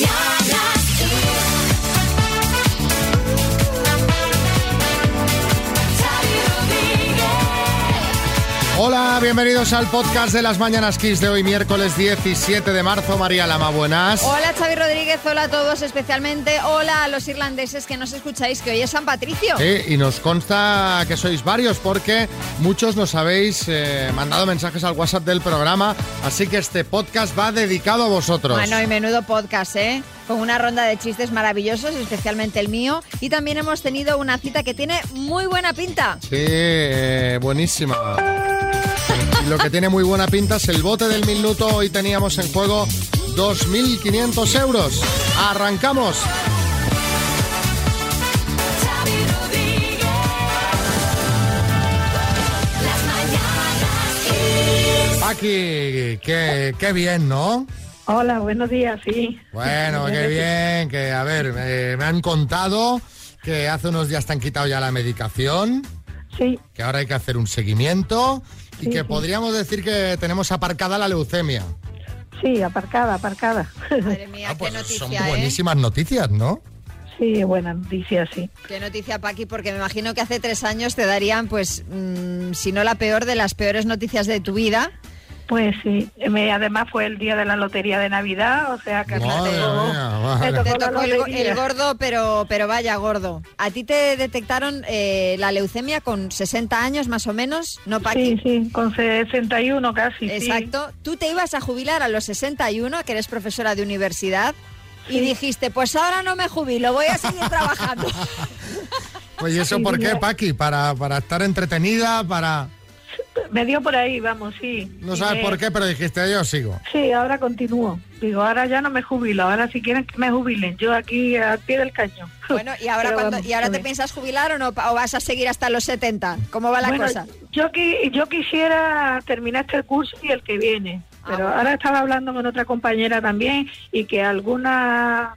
mañanas Hola, bienvenidos al podcast de las Mañanas Kiss de hoy, miércoles 17 de marzo. María Lama, buenas. Hola Xavi Rodríguez, hola a todos, especialmente hola a los irlandeses que nos escucháis, que hoy es San Patricio. Sí, y nos consta que sois varios porque muchos nos habéis eh, mandado mensajes al WhatsApp del programa, así que este podcast va dedicado a vosotros. Bueno, y menudo podcast, ¿eh? Con una ronda de chistes maravillosos, especialmente el mío. Y también hemos tenido una cita que tiene muy buena pinta. Sí, eh, buenísima. Lo que tiene muy buena pinta es el bote del minuto. Hoy teníamos en juego 2.500 euros. ¡Arrancamos! Aquí, qué, qué bien, ¿no? Hola, buenos días, sí. Bueno, qué bien, que a ver, eh, me han contado que hace unos días te han quitado ya la medicación, Sí, que ahora hay que hacer un seguimiento y Sí, que sí. podríamos decir que tenemos aparcada la leucemia. sí, aparcada, aparcada. Madre mía, Ah, pues qué son noticia, ¿eh? buenísimas noticias, ¿no? Sí, buena noticia, sí. Qué noticia, Paqui, porque me imagino que hace tres años te darían, pues, mm, si no la peor de las peores noticias de tu vida. Pues sí, me- además fue el día de la lotería de Navidad, o sea que me Madre tocó- mía, me tocó Te la tocó el, gordo, pero, pero vaya gordo. A ti te detectaron eh, la leucemia con 60 años más o menos, ¿no, Paqui? Sí, sí, con 61 casi, sí. Exacto. Tú te ibas a jubilar a los 61, que eres profesora de universidad, y dijiste, pues ahora no me jubilo, voy a seguir trabajando. Pues ¿y eso Sí, por qué. Paqui? Para, para estar entretenida, para... Me dio por ahí, vamos, sí. No sabes me- por qué, pero dijiste yo sigo. Sí, ahora continúo. Digo, ahora ya no me jubilo, ahora si quieren que me jubilen, yo aquí al pie del cañón. bueno, ¿y ahora, cuando, vamos, ¿y ahora te piensas jubilar o no? ¿O vas a seguir hasta los 70? ¿Cómo va la Bueno, cosa? Yo, qui- yo quisiera terminar este curso y el que viene, Ah, pero bueno. ahora estaba hablando con otra compañera también y que algunas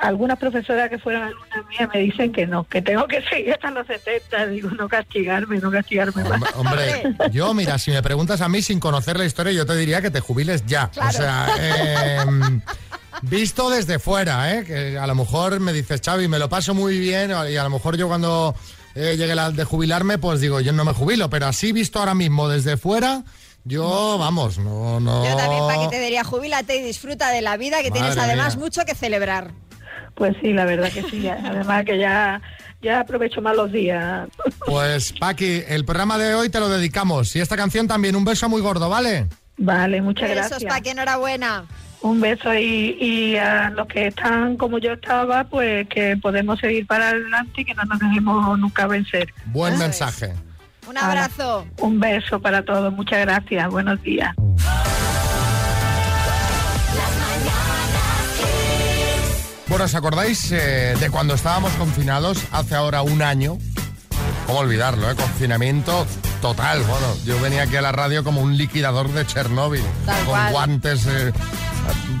algunas profesoras que fueron alumnas mías me dicen que no, que tengo que seguir hasta los 70. Digo, no castigarme, no castigarme más. Hombre, hombre, yo, mira, si me preguntas a mí sin conocer la historia, yo te diría que te jubiles ya. O sea, em, visto desde fuera, ¿eh? Que a lo mejor me dices, Xavi, me lo paso muy bien, y a lo mejor yo cuando eh, llegue la de jubilarme, pues digo, yo no me jubilo, pero así visto ahora mismo desde fuera, yo, vamos, no, no... Yo también, Paqui, te diría, jubílate y disfruta de la vida, que tienes además mía. mucho que celebrar. Pues sí, la verdad que sí. Además que ya, ya aprovecho más los días. Pues, Paqui, el programa de hoy te lo dedicamos. Y esta canción también, un beso muy gordo, ¿vale? Vale, muchas Besos, gracias. Paqui, enhorabuena. Un beso y, y a los que están como yo estaba, pues que podemos seguir para adelante y que no nos dejemos nunca vencer. Buen Eso es. mensaje. Un abrazo. Un beso para todos, muchas gracias, buenos días. Bueno, ¿os acordáis eh, de cuando estábamos confinados hace ahora un año? ¿Cómo olvidarlo, eh? Confinamiento total. Bueno, yo venía aquí a la radio como un liquidador de Chernóbil. Tal con cual. guantes, eh,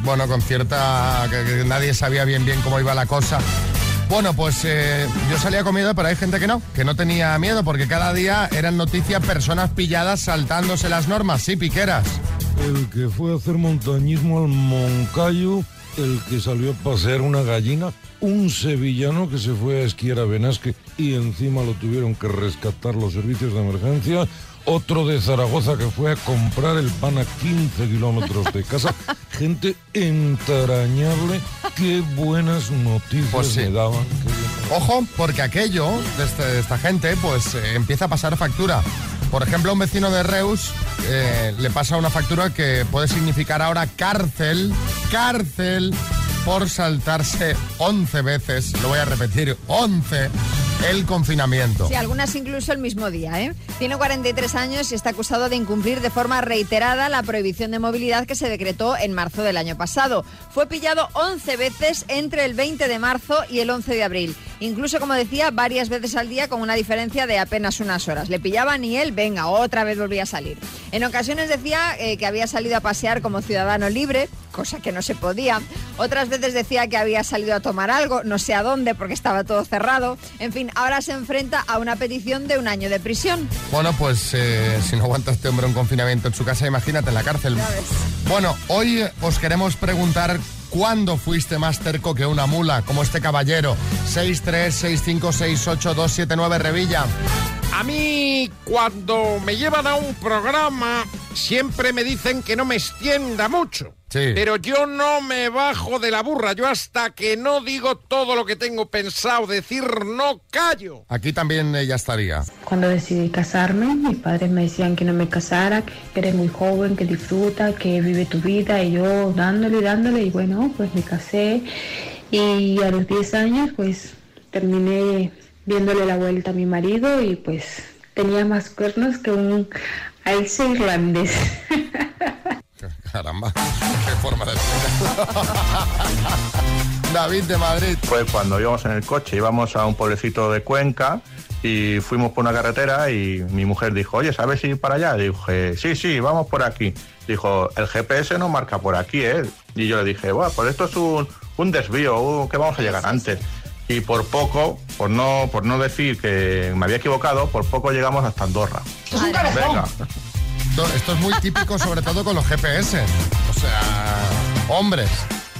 bueno, con cierta... Que, que nadie sabía bien bien cómo iba la cosa. Bueno, pues eh, yo salía con miedo, pero hay gente que no, que no tenía miedo, porque cada día eran noticias personas pilladas saltándose las normas, sí, piqueras. El que fue a hacer montañismo al Moncayo, el que salió a pasear una gallina, un sevillano que se fue a esquiar a Benasque y encima lo tuvieron que rescatar los servicios de emergencia, otro de Zaragoza que fue a comprar el pan a 15 kilómetros de casa, gente entrañable, qué buenas noticias Pues sí. me daban. Ojo, porque aquello de, este- de esta gente pues eh, empieza a pasar factura. Por ejemplo, a un vecino de Reus eh, le pasa una factura que puede significar ahora cárcel, cárcel, por saltarse 11 veces, lo voy a repetir, 11, el confinamiento. Sí, algunas incluso el mismo día, ¿eh? Tiene 43 años y está acusado de incumplir de forma reiterada la prohibición de movilidad que se decretó en marzo del año pasado. Fue pillado 11 veces entre el 20 de marzo y el 11 de abril. Incluso, como decía, varias veces al día con una diferencia de apenas unas horas. Le pillaban y él, venga, otra vez volvía a salir. En ocasiones decía eh, que había salido a pasear como ciudadano libre, cosa que no se podía. Otras veces decía que había salido a tomar algo, no sé a dónde porque estaba todo cerrado. En fin, ahora se enfrenta a una petición de un año de prisión. Bueno, pues eh, si no aguanta este hombre un confinamiento en su casa, imagínate en la cárcel. Bueno, hoy eh, os queremos preguntar ¿Cuándo fuiste más terco que una mula, como este caballero? 636568279 Revilla. A mí, cuando me llevan a un programa, siempre me dicen que no me extienda mucho. Sí. Pero yo no me bajo de la burra. Yo hasta que no digo todo lo que tengo pensado decir, no callo. Aquí también ella estaría. Cuando decidí casarme, mis padres me decían que no me casara, que eres muy joven, que disfruta, que vive tu vida y yo dándole, dándole y bueno, pues me casé y a los 10 años pues terminé viéndole la vuelta a mi marido y pues tenía más cuernos que un alce irlandés. Caramba, qué forma de David de Madrid. Fue cuando íbamos en el coche, íbamos a un pueblecito de Cuenca y fuimos por una carretera y mi mujer dijo, oye, ¿sabes ir para allá? Dije, sí, sí, vamos por aquí. Dijo, el GPS no marca por aquí, ¿eh? Y yo le dije, bueno, pues esto es un, un desvío, un- que vamos a llegar antes. Y por poco, por no, por no decir que me había equivocado, por poco llegamos hasta Andorra. Venga. Esto, esto es muy típico, sobre todo con los GPS. O sea, hombres,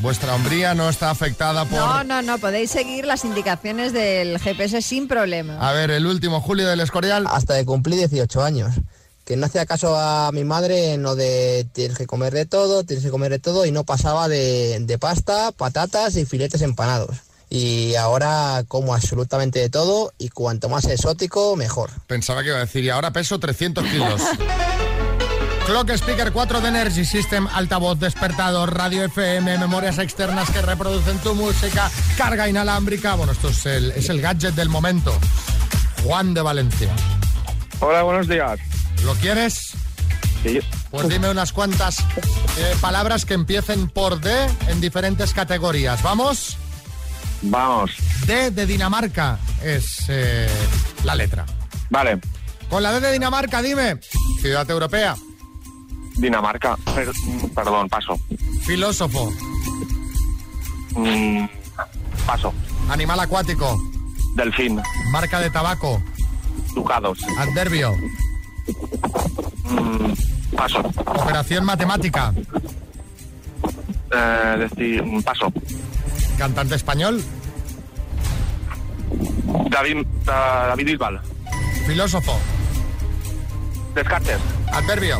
vuestra hombría no está afectada por... No, no, no, podéis seguir las indicaciones del GPS sin problema. A ver, el último, Julio del Escorial. hasta que cumplí 18 años. Que no hacía caso a mi madre en lo de tienes que comer de todo, tienes que comer de todo y no pasaba de, de pasta, patatas y filetes empanados. Y ahora como absolutamente de todo y cuanto más exótico, mejor. Pensaba que iba a decir, y ahora peso 300 kilos. Clock Speaker 4 de Energy System, altavoz, despertador, radio FM, memorias externas que reproducen tu música, carga inalámbrica. Bueno, esto es el, es el gadget del momento. Juan de Valencia. Hola, buenos días. ¿Lo quieres? Sí. Pues dime unas cuantas eh, palabras que empiecen por D en diferentes categorías. ¿Vamos? Vamos. D de Dinamarca es eh, la letra. Vale. Con la D de Dinamarca, dime. Ciudad europea. Dinamarca. Per- perdón, paso. Filósofo. Mm, paso. Animal acuático. Delfín. Marca de tabaco. Ducados. Adverbio. Mm, paso. Operación matemática. Eh, decir, mm, paso. Cantante español. David, da- David Bisbal. Filósofo. Descartes. Adverbio.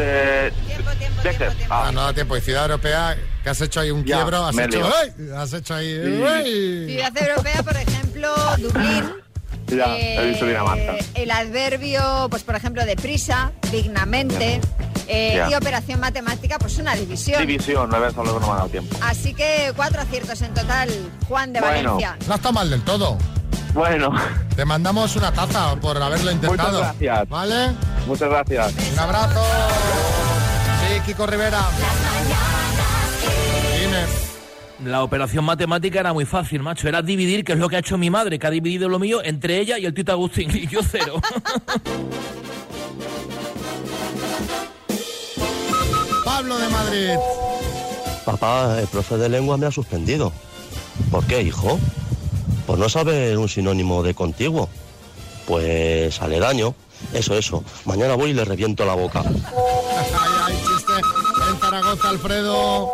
De... Tiempo, tiempo, tiempo, Ah, Ah, no da tiempo. Y ciudad europea, que has hecho ahí un Ya, quiebro. Has me he hecho. ¡ay! has hecho ahí. ¡ay! Ciudad europea, por ejemplo, Dublín. ya, he dicho Dinamarca. Eh, El adverbio, pues por ejemplo, de prisa, dignamente. eh. Y operación matemática, pues una división. División, no había solo que no me ha dado tiempo. Así que cuatro aciertos en total, Juan de Bueno. Valencia. No está mal del todo. Bueno, Te mandamos una taza por haberlo intentado. Muchas gracias. ¿Vale? muchas gracias. Un abrazo. Sí, Kiko Rivera. La operación matemática era muy fácil, macho. Era dividir, que es lo que ha hecho mi madre, que ha dividido lo mío entre ella y el Tito Agustín. Y yo cero. Pablo de Madrid. Papá, el profe de lengua me ha suspendido. ¿Por qué, hijo? Pues no sabe un sinónimo de contiguo. Pues aledaño. Eso, eso. Mañana voy y le reviento la boca. Ay, ay, chiste. En Zaragoza, Alfredo.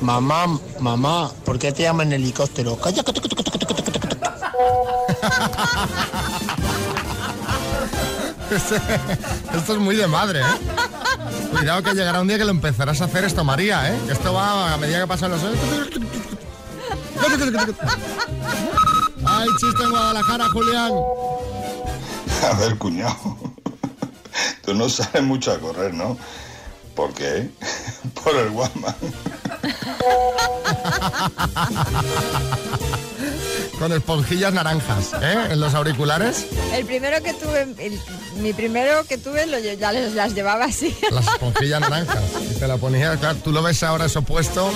Mamá, mamá, ¿por qué te llaman helicóptero? Calla, calla. Esto es muy de madre, ¿eh? Cuidado que llegará un día que lo empezarás a hacer esto, María, ¿eh? Que esto va a medida que pasan los años. Ay, chiste en Guadalajara, Julián. A ver, cuñado. Tú no sales mucho a correr, ¿no? ¿Por qué? Por el Walkman. Con esponjillas naranjas, ¿eh? En los auriculares. El primero que tuve, el- mi primero que tuve, lo, ya les, las llevaba así. Las esponjillas naranjas. Y te la ponías, claro, tú lo ves ahora eso puesto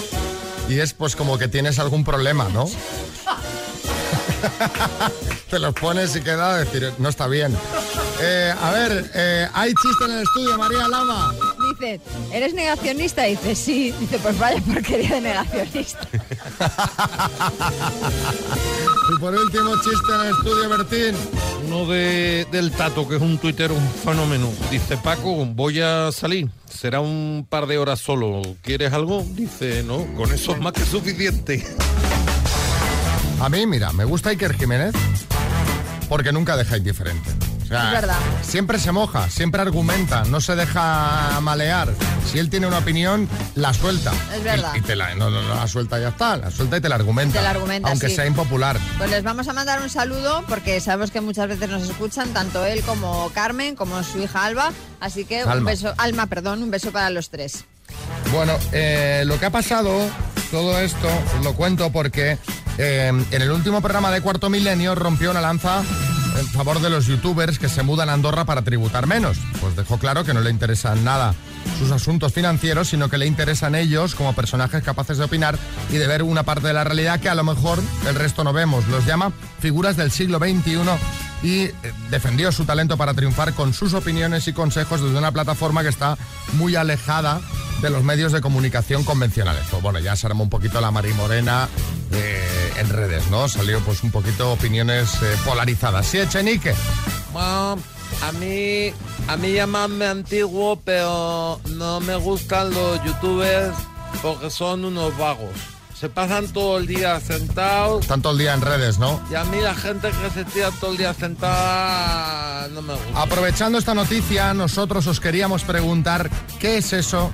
y es pues como que tienes algún problema, ¿no? te los pones y queda decir, no está bien. Eh, a ver, eh, hay chiste en el estudio, María Lama. dice, ¿eres negacionista? Dice, sí. Dice, pues vaya porquería de negacionista. Y por último, chiste en el estudio, Bertín. Uno de, del Tato, que es un tuitero, un fenómeno. Dice, Paco, voy a salir. Será un par de horas solo. ¿Quieres algo? Dice, no, con eso es más que suficiente. A mí, mira, me gusta Iker Jiménez porque nunca deja indiferente. O sea, Es verdad. Siempre se moja, siempre argumenta, no se deja malear. Si él tiene una opinión, la suelta. Es verdad. Y, y te la, no, no, no la suelta y ya está, la suelta y te la argumenta. Te la argumenta, Aunque sí. sea impopular. Pues les vamos a mandar un saludo porque sabemos que muchas veces nos escuchan, tanto él como Carmen, como su hija Alba. Así que un beso, Alma, perdón, un beso para los tres. Bueno, eh, lo que ha pasado, todo esto, lo cuento porque eh, en el último programa de Cuarto Milenio rompió una lanza en favor de los youtubers que se mudan a Andorra para tributar menos. Pues dejó claro que no le interesan nada sus asuntos financieros, sino que le interesan ellos como personajes capaces de opinar y de ver una parte de la realidad que a lo mejor el resto no vemos. Los llama figuras del siglo XXI y eh, defendió su talento para triunfar con sus opiniones y consejos desde una plataforma que está muy alejada de los medios de comunicación convencionales. Pues bueno, ya se armó un poquito la marimorena eh, en redes, ¿no? Salió pues un poquito opiniones eh, polarizadas. Sí, Echenique. A mí, a mí llamarme antiguo, pero no me gustan los youtubers porque son unos vagos. Se pasan todo el día sentados Están todo el día en redes, ¿no? y a mí la gente que se tira todo el día sentada no me gusta. Aprovechando esta noticia, nosotros os queríamos preguntar qué es eso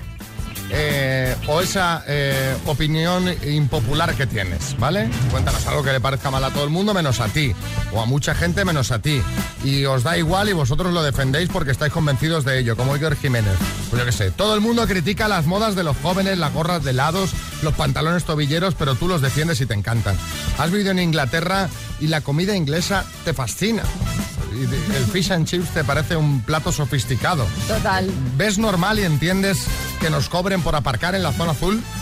eh, o esa eh, opinión impopular que tienes, ¿vale? Cuéntanos algo que le parezca mal a todo el mundo menos a ti, o a mucha gente menos a ti. Y os da igual y vosotros lo defendéis porque estáis convencidos de ello, como Iker Jiménez. Pues yo qué sé, todo el mundo critica las modas de los jóvenes, las gorras de helados, los pantalones tobilleros, pero tú los defiendes y te encantan. Has vivido en Inglaterra y la comida inglesa te fascina. El fish and chips te parece un plato sofisticado. Total. ¿Ves normal y entiendes que nos cobren por aparcar en la zona azul?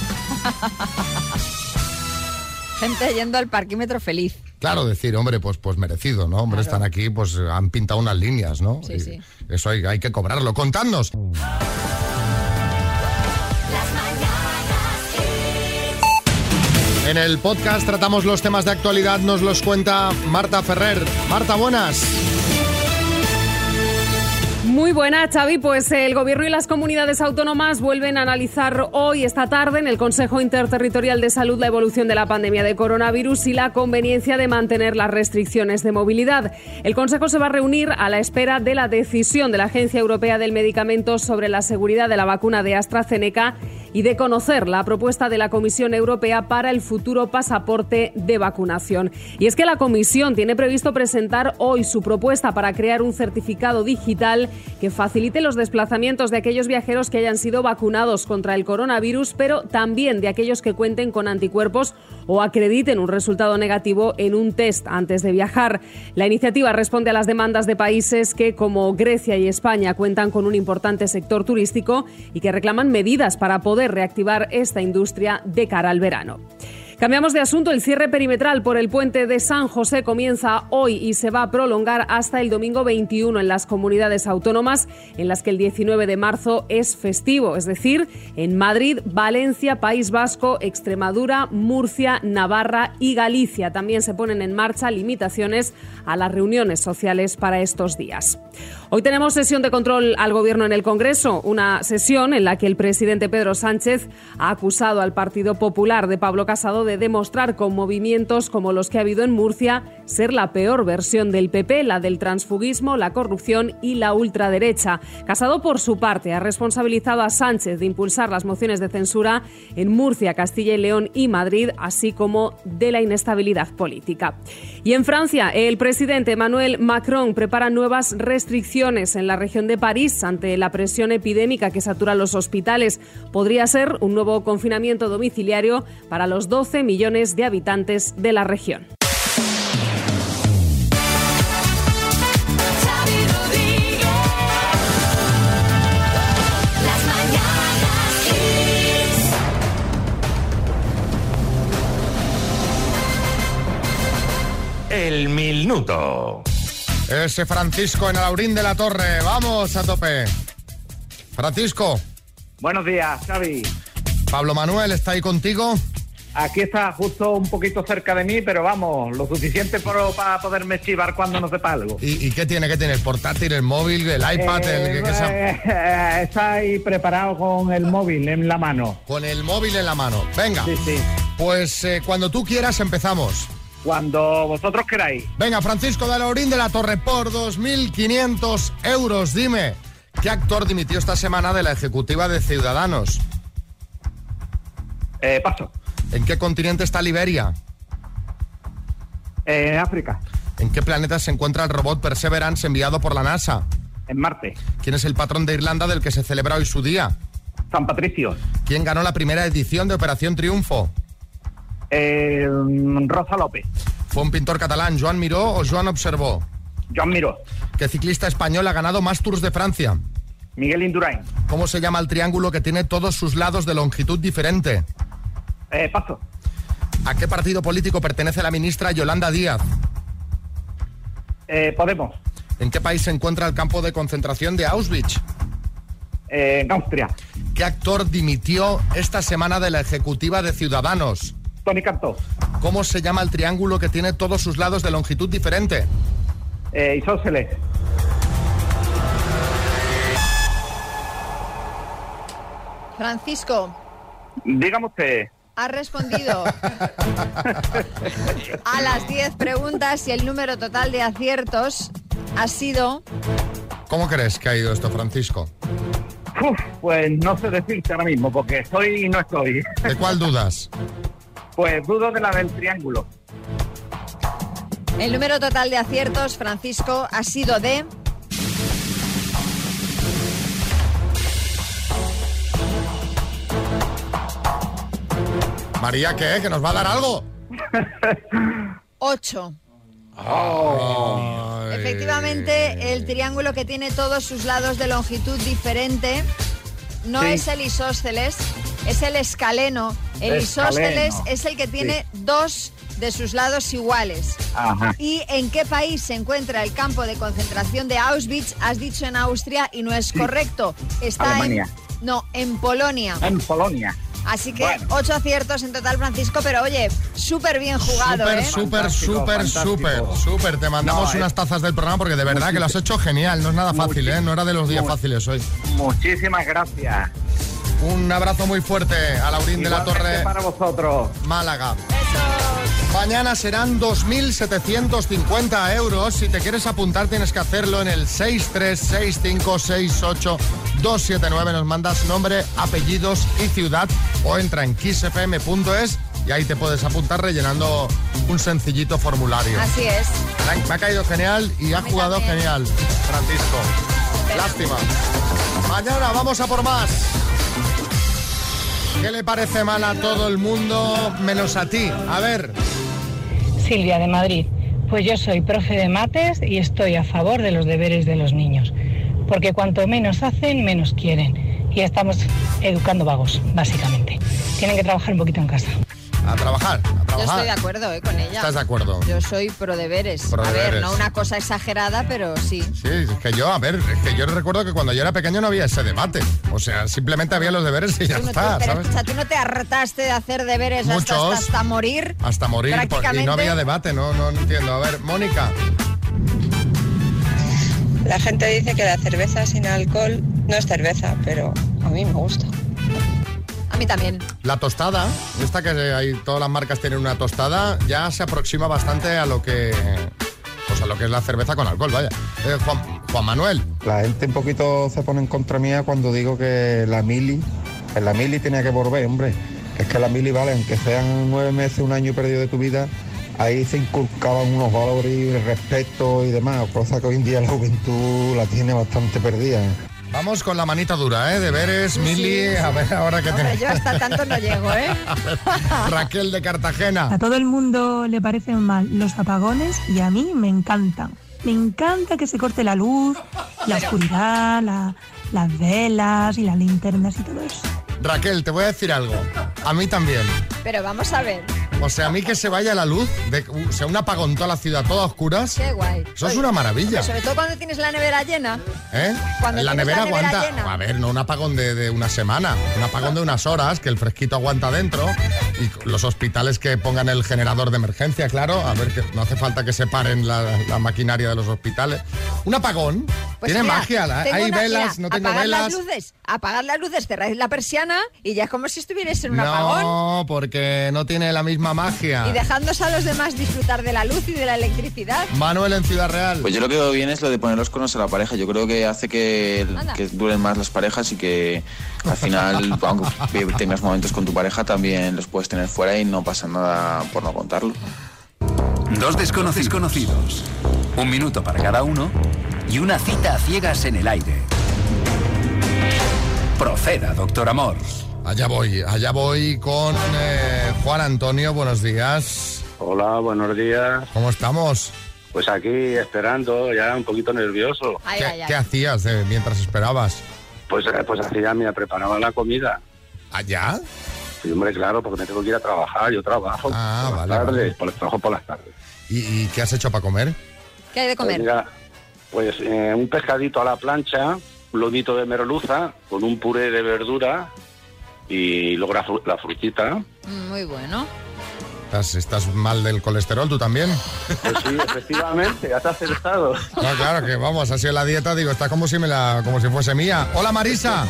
Gente yendo al parquímetro feliz. Claro, decir, hombre, pues, pues merecido, ¿no? Hombre, están aquí, pues han pintado unas líneas, ¿no? Sí, Y sí. Eso hay, hay que cobrarlo. Contadnos. En el podcast tratamos los temas de actualidad, nos los cuenta Marta Ferrer. Marta, buenas. Muy buena, Xavi. Pues el Gobierno y las comunidades autónomas vuelven a analizar hoy, esta tarde, en el Consejo Interterritorial de Salud, la evolución de la pandemia de coronavirus y la conveniencia de mantener las restricciones de movilidad. El Consejo se va a reunir a la espera de la decisión de la Agencia Europea del Medicamento sobre la seguridad de la vacuna de AstraZeneca y de conocer la propuesta de la Comisión Europea para el futuro pasaporte de vacunación. Y es que la Comisión tiene previsto presentar hoy su propuesta para crear un certificado digital que facilite los desplazamientos de aquellos viajeros que hayan sido vacunados contra el coronavirus, pero también de aquellos que cuenten con anticuerpos o acrediten un resultado negativo en un test antes de viajar. La iniciativa responde a las demandas de países que, como Grecia y España, cuentan con un importante sector turístico y que reclaman medidas para poder reactivar esta industria de cara al verano. Cambiamos de asunto. El cierre perimetral por el puente de San José comienza hoy y se va a prolongar hasta el domingo 21 en las comunidades autónomas en las que el 19 de marzo es festivo, es decir, en Madrid, Valencia, País Vasco, Extremadura, Murcia, Navarra y Galicia. También se ponen en marcha limitaciones a las reuniones sociales para estos días. Hoy tenemos sesión de control al Gobierno en el Congreso, una sesión en la que el presidente Pedro Sánchez ha acusado al Partido Popular de Pablo Casado de demostrar con movimientos como los que ha habido en Murcia ser la peor versión del PP, la del transfugismo, la corrupción y la ultraderecha. Casado, por su parte, ha responsabilizado a Sánchez de impulsar las mociones de censura en Murcia, Castilla y León y Madrid, así como de la inestabilidad política. Y en Francia, el presidente Emmanuel Macron prepara nuevas restricciones en la región de París ante la presión epidémica que satura los hospitales. Podría ser un nuevo confinamiento domiciliario para los 12 millones de habitantes de la región. El minuto. Ese Francisco en Alaurín de la Torre. Vamos a tope. Francisco. Buenos días, Xavi. Pablo Manuel, ¿está ahí contigo? Aquí está justo un poquito cerca de mí, pero vamos, lo suficiente por- para poderme chivar cuando no sepa algo. ¿Y, y qué tiene? ¿Qué tiene? ¿El portátil, el móvil, el iPad? el, Eh, que- que sea- eh, está ahí preparado con el móvil en la mano. Con el móvil en la mano. Venga. Sí, sí. Pues eh, cuando tú quieras empezamos. Cuando vosotros queráis. Venga, Francisco de Laurín de la Torre por 2.500 euros. Dime, ¿qué actor dimitió esta semana de la ejecutiva de Ciudadanos? Eh, paso. ¿En qué continente está Liberia? En África, ¿En qué planeta se encuentra el robot Perseverance enviado por la NASA? en Marte, ¿Quién es el patrón de Irlanda del que se celebra hoy su día? San Patricio, ¿Quién ganó la primera edición de Operación Triunfo? eh, Rosa López, ¿Fue un pintor catalán, Joan Miró o Joan Observó? Joan Miró, ¿Qué ciclista español ha ganado más Tours de Francia? Miguel Indurain. ¿Cómo se llama el triángulo que tiene todos sus lados de longitud diferente? Eh, paso. ¿A qué partido político pertenece la ministra Yolanda Díaz? Eh, Podemos, ¿En qué país se encuentra el campo de concentración de Auschwitz? eh, en Austria, ¿Qué actor dimitió esta semana de la ejecutiva de Ciudadanos? Tony Cantó, ¿Cómo se llama el triángulo que tiene todos sus lados de longitud diferente? eh, Isósceles, Francisco, dígame usted. Has respondido a las 10 preguntas y el número total de aciertos ha sido ¿Cómo crees que ha ido esto, Francisco? Uf, pues no sé decirte ahora mismo, porque estoy y no estoy. ¿De cuál dudas? Pues dudo de la del triángulo. el número total de aciertos, Francisco, ha sido de María, ¿qué? ¿Que nos va a dar algo? 8. Efectivamente, el triángulo que tiene todos sus lados de longitud diferente no Sí. es el isósceles, es el escaleno. El Escaleno. isósceles es el que tiene dos de sus lados iguales. Ajá. ¿Y en qué país se encuentra el campo de concentración de Auschwitz? Has dicho en Austria y no es correcto. Está Alemania. en no, en Polonia. En Polonia. Así que Bueno. ocho aciertos en total, Francisco, pero oye, súper bien jugado, Súper, ¿eh? súper, súper, súper, súper. Te mandamos No, eh. unas tazas del programa porque de verdad que lo has hecho genial. No es nada fácil, ¿eh? No era de los días fáciles hoy. Muchísimas gracias. Un abrazo muy fuerte a Laurín de la Torre, para vosotros. Málaga. Mañana serán 2.750 euros. Si te quieres apuntar tienes que hacerlo en el 636568279. Nos mandas nombre, apellidos y ciudad o entra en kissfm.es y ahí te puedes apuntar rellenando un sencillito formulario. Así es. Me ha- caído genial y ha jugado también. genial, Francisco. Lástima. Mañana vamos a por más. ¿Qué le parece mal a todo el mundo menos a ti? A ver. Silvia de Madrid. Pues yo soy profe de mates y estoy a favor de los deberes de los niños, porque cuanto menos hacen, menos quieren. Y estamos educando vagos, básicamente. Tienen que trabajar un poquito en casa. A trabajar, a Yo trabajar. estoy de acuerdo ¿eh? con ella. ¿Estás de acuerdo? Yo soy pro deberes. Pro a ver, no una cosa exagerada, pero sí. Sí, es que yo, a ver, es que yo recuerdo que cuando yo era pequeño no había ese debate. O sea, simplemente había los deberes y ya no, está, ¿sabes? o sea, tú no te hartaste de hacer deberes hasta, hasta, Muchos. hasta morir. Hasta morir, por- y Prácticamente. no había debate, no, no entiendo. A ver, Mónica. La gente dice que la cerveza sin alcohol no es cerveza, pero a mí me gusta. A mí también. La tostada, esta que hay, todas las marcas tienen una tostada, ya se aproxima bastante a lo que. Pues a lo que es la cerveza con alcohol, vaya. Eh, Juan, Juan Manuel. La gente un poquito se pone en contra mía cuando digo que la mili, que la mili tenía que volver, hombre. Que es que la mili, vale, aunque sean nueve meses, un año perdido de tu vida, ahí se inculcaban unos valores y respeto y demás, cosa que hoy en día la juventud la tiene bastante perdida. Vamos con la manita dura, ¿eh? Deberes, Mili, a ver ahora qué Hombre, tenemos. yo hasta tanto no llego, ¿eh? Raquel de Cartagena. A todo el mundo le parecen mal los apagones y a mí me encantan. Me encanta que se corte la luz, la oscuridad, la- las velas y las linternas y todo eso. Raquel, te voy a decir algo. A mí también. Pero vamos a ver. O sea, a mí que se vaya la luz, de, o sea, un apagón toda la ciudad, toda a oscuras. Qué guay. Eso es una maravilla. Sobre todo cuando tienes la nevera llena. ¿Eh? Cuando la nevera la nevera aguanta. llena. A ver, no un apagón de, de una semana, un apagón de unas horas, que el fresquito aguanta dentro. Y los hospitales que pongan el generador de emergencia, claro. A ver, que no hace falta que se paren la, la maquinaria de los hospitales. Un apagón. Pues Tiene mira, magia. la- tengo Hay una- velas, mira, no tengo apagar velas. las luces, apagar las luces, cerráis la persiana y ya es como si estuvierais en un apagón. No, porque no tiene la misma magia. Y dejándose a los demás disfrutar de la luz y de la electricidad. Manuel en Ciudad Real. Pues yo lo que veo bien es lo de poner los cuernos a la pareja. Yo creo que hace que, que duren más las parejas y que al final, aunque tengas momentos con tu pareja, también los puedes tener fuera y no pasa nada por no contarlo. Dos desconocidos conocidos. Un minuto para cada uno y una cita a ciegas en el aire. Proceda, doctor Amor. Allá voy, allá voy con eh, Juan Antonio. Buenos días. Hola, buenos días. ¿Cómo estamos? Pues aquí esperando, ya un poquito nervioso. ¿Qué, qué hacías eh, mientras esperabas? Pues, eh, pues hacía, me preparaba la comida. ¿Allá? Sí, hombre, claro, porque me tengo que ir a trabajar. Yo trabajo Ah, por las vale, tardes, vale. por- trabajo por las tardes. ¿Y, y qué has hecho para comer? ¿Qué hay de Pues comer? mira, pues eh, un pescadito a la plancha, un lomito de merluza con un puré de verdura y luego la, fru- la frutita. Mm, Muy bueno. ¿Estás, estás mal del colesterol tú también? Pues sí, efectivamente, ya te has acertado. No, claro que vamos, ha sido la dieta, digo, está como si me la, como si fuese mía. Hola Marisa.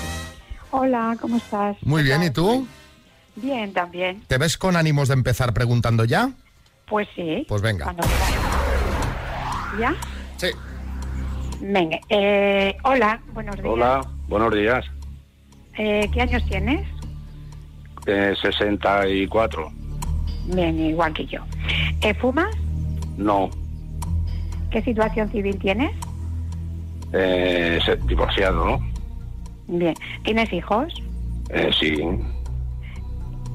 Hola, ¿cómo estás? Muy bien, ¿y tú? Bien, también. ¿Te ves con ánimos de empezar preguntando ya? Pues sí. Pues venga. ¿Ya? Sí. Venga. eh, hola, buenos días. Hola, buenos días. Eh, ¿Qué años tienes? Eh, 64. Bien, igual que yo. Eh, ¿Fumas? No, ¿Qué situación civil tienes? eh, divorciado, ¿no? Bien. ¿Tienes hijos? Eh, sí,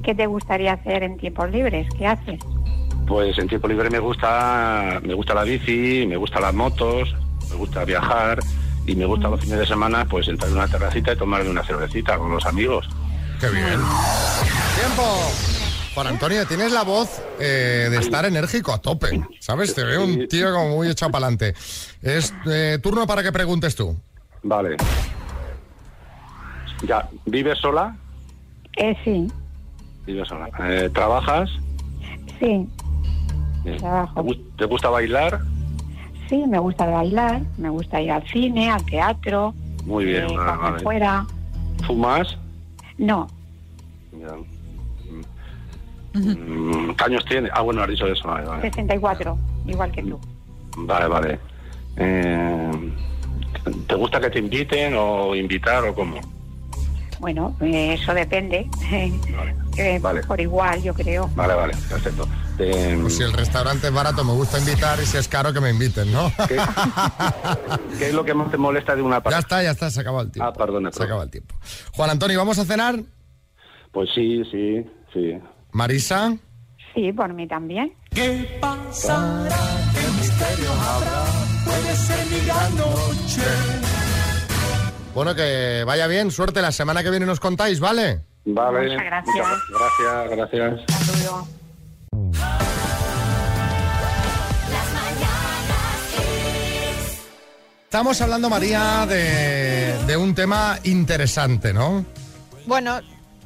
¿Qué te gustaría hacer en tiempos libres? ¿Qué haces? pues en tiempo libre me gusta, me gusta la bici, me gustan las motos, me gusta viajar y me gusta los fines de semana pues entrar en una terracita y tomarme una cervecita con los amigos. Qué bien. ¡Tiempo! Juan Antonio, tienes la voz eh, de estar enérgico a tope, ¿sabes? Te veo un tío como muy echado para adelante. Es eh, turno para que preguntes tú. Vale. Ya, ¿vives sola? Eh, sí, Vives sola. Eh, ¿Trabajas? sí, trabajo. ¿Te, gus- te gusta bailar? Sí, me gusta bailar, me gusta ir al cine, al teatro, Muy bien, eh, comer vale. fuera. ¿Fumas? No, Ya. Mm, ¿Qué años tienes? Ah, bueno, has dicho eso. Vale, vale. 64, igual que tú. Vale, vale. Eh, ¿Te gusta que te inviten o invitar o cómo? Bueno, eh, eso depende. Eh, Vale. Por igual, yo creo. Vale, vale, perfecto. Eh, Pues si el restaurante es barato, me gusta invitar y si es caro, que me inviten, ¿no? ¿Qué es lo que más te molesta de una Ya pareja? está, ya está, se acabó el tiempo. Ah, perdona. Se acaba el tiempo. Juan Antonio, ¿vamos a cenar? Pues sí, sí, sí. Marisa. Sí, por mí también. ¿Qué pasará? ¿Qué misterio habrá? Puede ser mi gran noche. Bueno, que vaya bien, suerte. La semana que viene nos contáis, ¿vale? Vale. Muchas gracias. Muchas gracias, gracias. Saludos. Estamos hablando, María, de, de un tema interesante, ¿no? Bueno,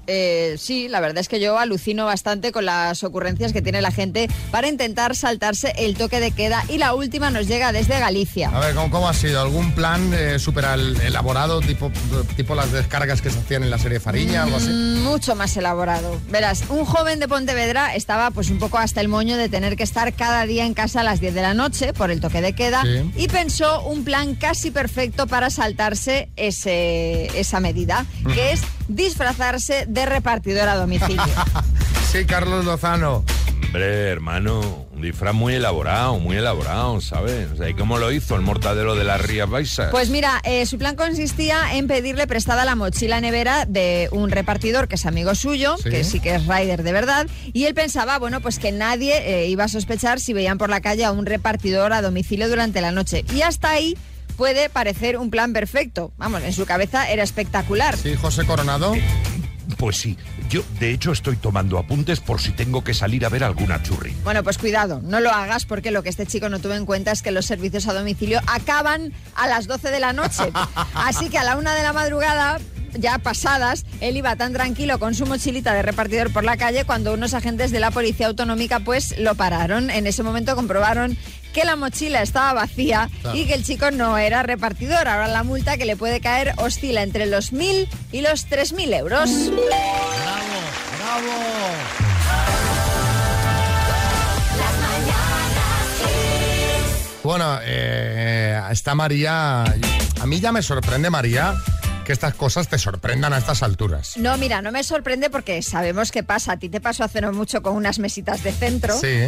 eh, sí, la verdad es que yo alucino bastante con las ocurrencias que tiene la gente para intentar saltarse el toque de queda y la última nos llega desde Galicia. A ver, ¿cómo, cómo ha sido? ¿Algún plan eh, súper elaborado, tipo, tipo las descargas que se hacían en la serie Fariña, algo así? Mm, Mucho más elaborado. Verás, un joven de Pontevedra estaba pues un poco hasta el moño de tener que estar cada día en casa a las 10 de la noche por el toque de queda Sí. y pensó un plan casi perfecto para saltarse ese, esa medida, que es disfrazarse de repartidor a domicilio. Sí, Carlos Lozano. Hombre, hermano, un disfraz muy elaborado, muy elaborado, ¿sabes? O sea, ¿y cómo lo hizo el mortadelo de las Rías Baixas? Pues mira, eh, su plan consistía en pedirle prestada la mochila nevera de un repartidor que es amigo suyo, Sí. que sí que es rider de verdad, y él pensaba, bueno, pues que nadie eh, iba a sospechar si veían por la calle a un repartidor a domicilio durante la noche. Y hasta ahí puede parecer un plan perfecto. Vamos, en su cabeza era espectacular. Sí, José Coronado. Pues sí, yo de hecho estoy tomando apuntes por si tengo que salir a ver alguna churri. Bueno, pues cuidado, no lo hagas porque lo que este chico no tuvo en cuenta es que los servicios a domicilio acaban a las 12 de la noche. Así que a la una de la madrugada ya pasadas, él iba tan tranquilo con su mochilita de repartidor por la calle cuando unos agentes de la policía autonómica pues lo pararon. En ese momento comprobaron que la mochila estaba vacía Claro. y que el chico no era repartidor. Ahora la multa que le puede caer oscila entre los 1.000 y los 3.000 euros. Bueno, eh, está María. A mí ya me sorprende, María, que estas cosas te sorprendan a estas alturas. No, mira, no me sorprende porque sabemos qué pasa. A ti te pasó hace no mucho con unas mesitas de centro. Sí.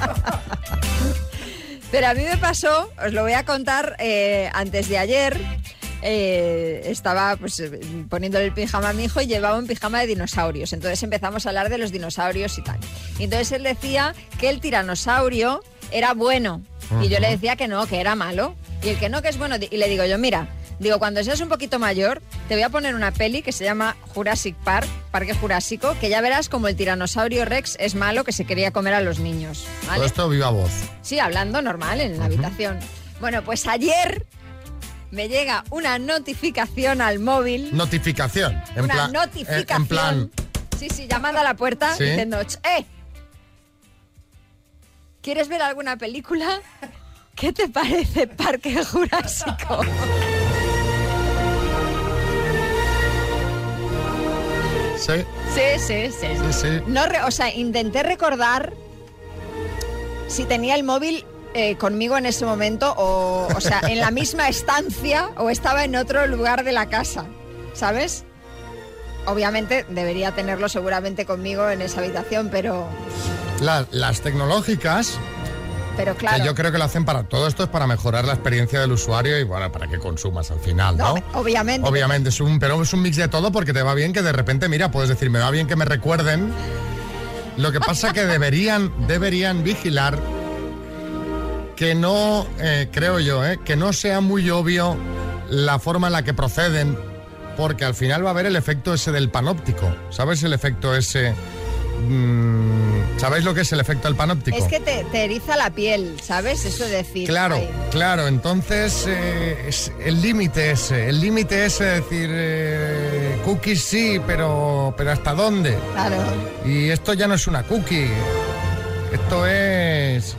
Pero a mí me pasó, os lo voy a contar eh, antes de ayer. eh, estaba pues eh, poniéndole el pijama a mi hijo y llevaba un pijama de dinosaurios. Entonces empezamos a hablar de los dinosaurios y tal. Y entonces él decía que el tiranosaurio era bueno. Y yo le decía que no, que era malo. Y el que no, que es bueno. Y le digo yo, mira, digo, cuando seas un poquito mayor, te voy a poner una peli que se llama Jurassic Park, Parque Jurásico, que ya verás como el tiranosaurio Rex es malo que se quería comer a los niños. ¿vale? Todo esto viva voz. Sí, hablando normal en la habitación. Bueno, pues ayer me llega una notificación al móvil. Notificación. En una plan, notificación. En, plan, Sí, sí, llamando a la puerta Sí. diciendo, "Ch, ¡eh! ¿Quieres ver alguna película? ¿Qué te parece Parque Jurásico? Sí, Sí, sí, sí. sí, sí. No, re- o sea, intenté recordar si tenía el móvil eh, conmigo en ese momento o, o sea, en la misma estancia o estaba en otro lugar de la casa, ¿sabes? Obviamente debería tenerlo seguramente conmigo en esa habitación, pero, La- las tecnológicas, pero claro. que yo creo que lo hacen para todo esto, es para mejorar la experiencia del usuario y bueno, para que consumas al final, ¿no? No, obviamente. Obviamente, es un, pero es un mix de todo porque te va bien que de repente, mira, puedes decir, me va bien que me recuerden. Lo que pasa que deberían, deberían vigilar que no, eh, creo yo, eh, que no sea muy obvio la forma en la que proceden, porque al final va a haber el efecto ese del panóptico. ¿Sabes el efecto ese? Mm, ¿Sabéis lo que es el efecto del panóptico? Es que te, te eriza la piel, ¿sabes? Eso de decir. Claro, "Ay, claro, entonces eh, es el límite ese, el límite es decir, eh, cookies sí, pero, pero ¿hasta dónde? Claro. Y esto ya no es una cookie, esto es,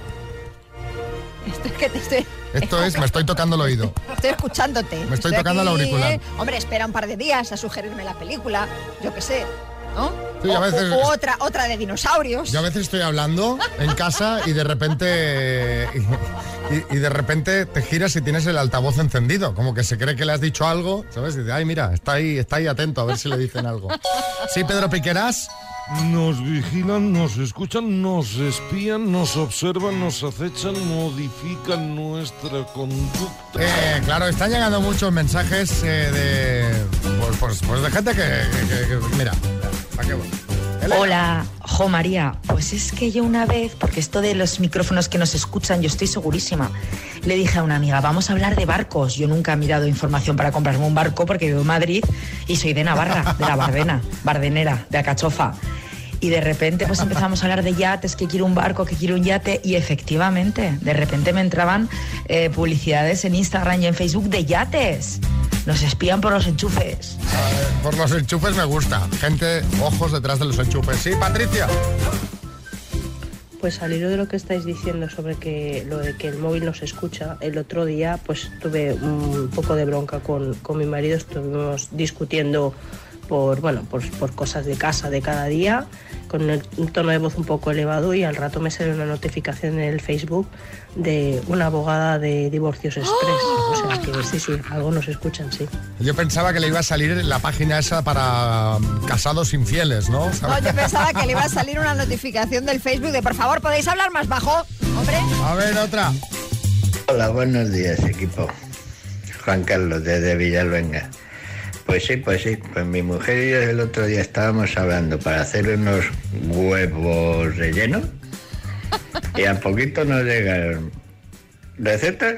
Esto es que te estoy, esto es, me estoy tocando el oído. estoy escuchándote. Me estoy tocando el aquí, auricular. ¿eh? Hombre, espera un par de días a sugerirme la película, yo qué sé, ¿no? Sí, o, a veces- o- o otra, otra de dinosaurios. Yo a veces estoy hablando en casa y de repente y, y de repente te giras y tienes el altavoz encendido, como que se cree que le has dicho algo, ¿sabes? Y dice, ay, mira, está ahí, está ahí atento a ver si le dicen algo. Sí, Pedro Piqueras. Nos vigilan, nos escuchan, nos espían, nos observan, nos acechan, modifican nuestra conducta. Eh, claro, están llegando muchos mensajes eh, de, pues, pues- pues de gente que, que- que- que- mira, Hola, Jo María. Pues es que yo una vez, porque esto de los micrófonos que nos escuchan, yo estoy segurísima. Le dije a una amiga, vamos a hablar de barcos. Yo nunca he mirado información para comprarme un barco porque vivo en Madrid y soy de Navarra, de la Bardena, Bardenera, de Acachofa. Y de repente pues empezamos a hablar de yates, que quiero un barco, que quiero un yate. Y efectivamente, de repente me entraban eh, publicidades en Instagram y en Facebook de yates. Nos espían por los enchufes. Por los enchufes me gusta. Gente, ojos detrás de los enchufes. Sí, Patricia. Pues al hilo de lo que estáis diciendo sobre que lo de que el móvil nos escucha, el otro día pues tuve un poco de bronca con, con mi marido, estuvimos discutiendo por bueno por, por cosas de casa de cada día, con el- un tono de voz un poco elevado y al rato me salió una notificación en el Facebook de una abogada de divorcios express. O sea que sí, sí, algo nos escuchan, sí. Yo pensaba que le iba a salir la página esa para um, casados infieles, ¿no? No, yo pensaba que le iba a salir una notificación del Facebook de por favor, ¿podéis hablar más bajo? Hombre. A ver, otra. Hola, buenos días, equipo. Juan Carlos, desde Villalbenga. Pues sí, pues sí. Pues mi mujer y yo el otro día estábamos hablando para hacer unos huevos rellenos y a poquito nos llegaron recetas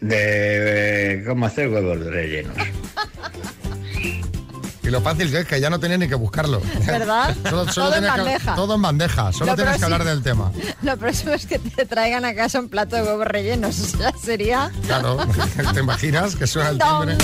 de eh, cómo hacer huevos rellenos. lo fácil que es que ya no tenía ni que buscarlo. ¿Verdad? Solo- solo todo en tenías que- bandeja. todo en bandeja. Solo Lo tienes que hablar del tema. Lo próximo es que te traigan a casa un plato de huevos rellenos. O sea, sería... Claro, ¿te imaginas que suena el timbre?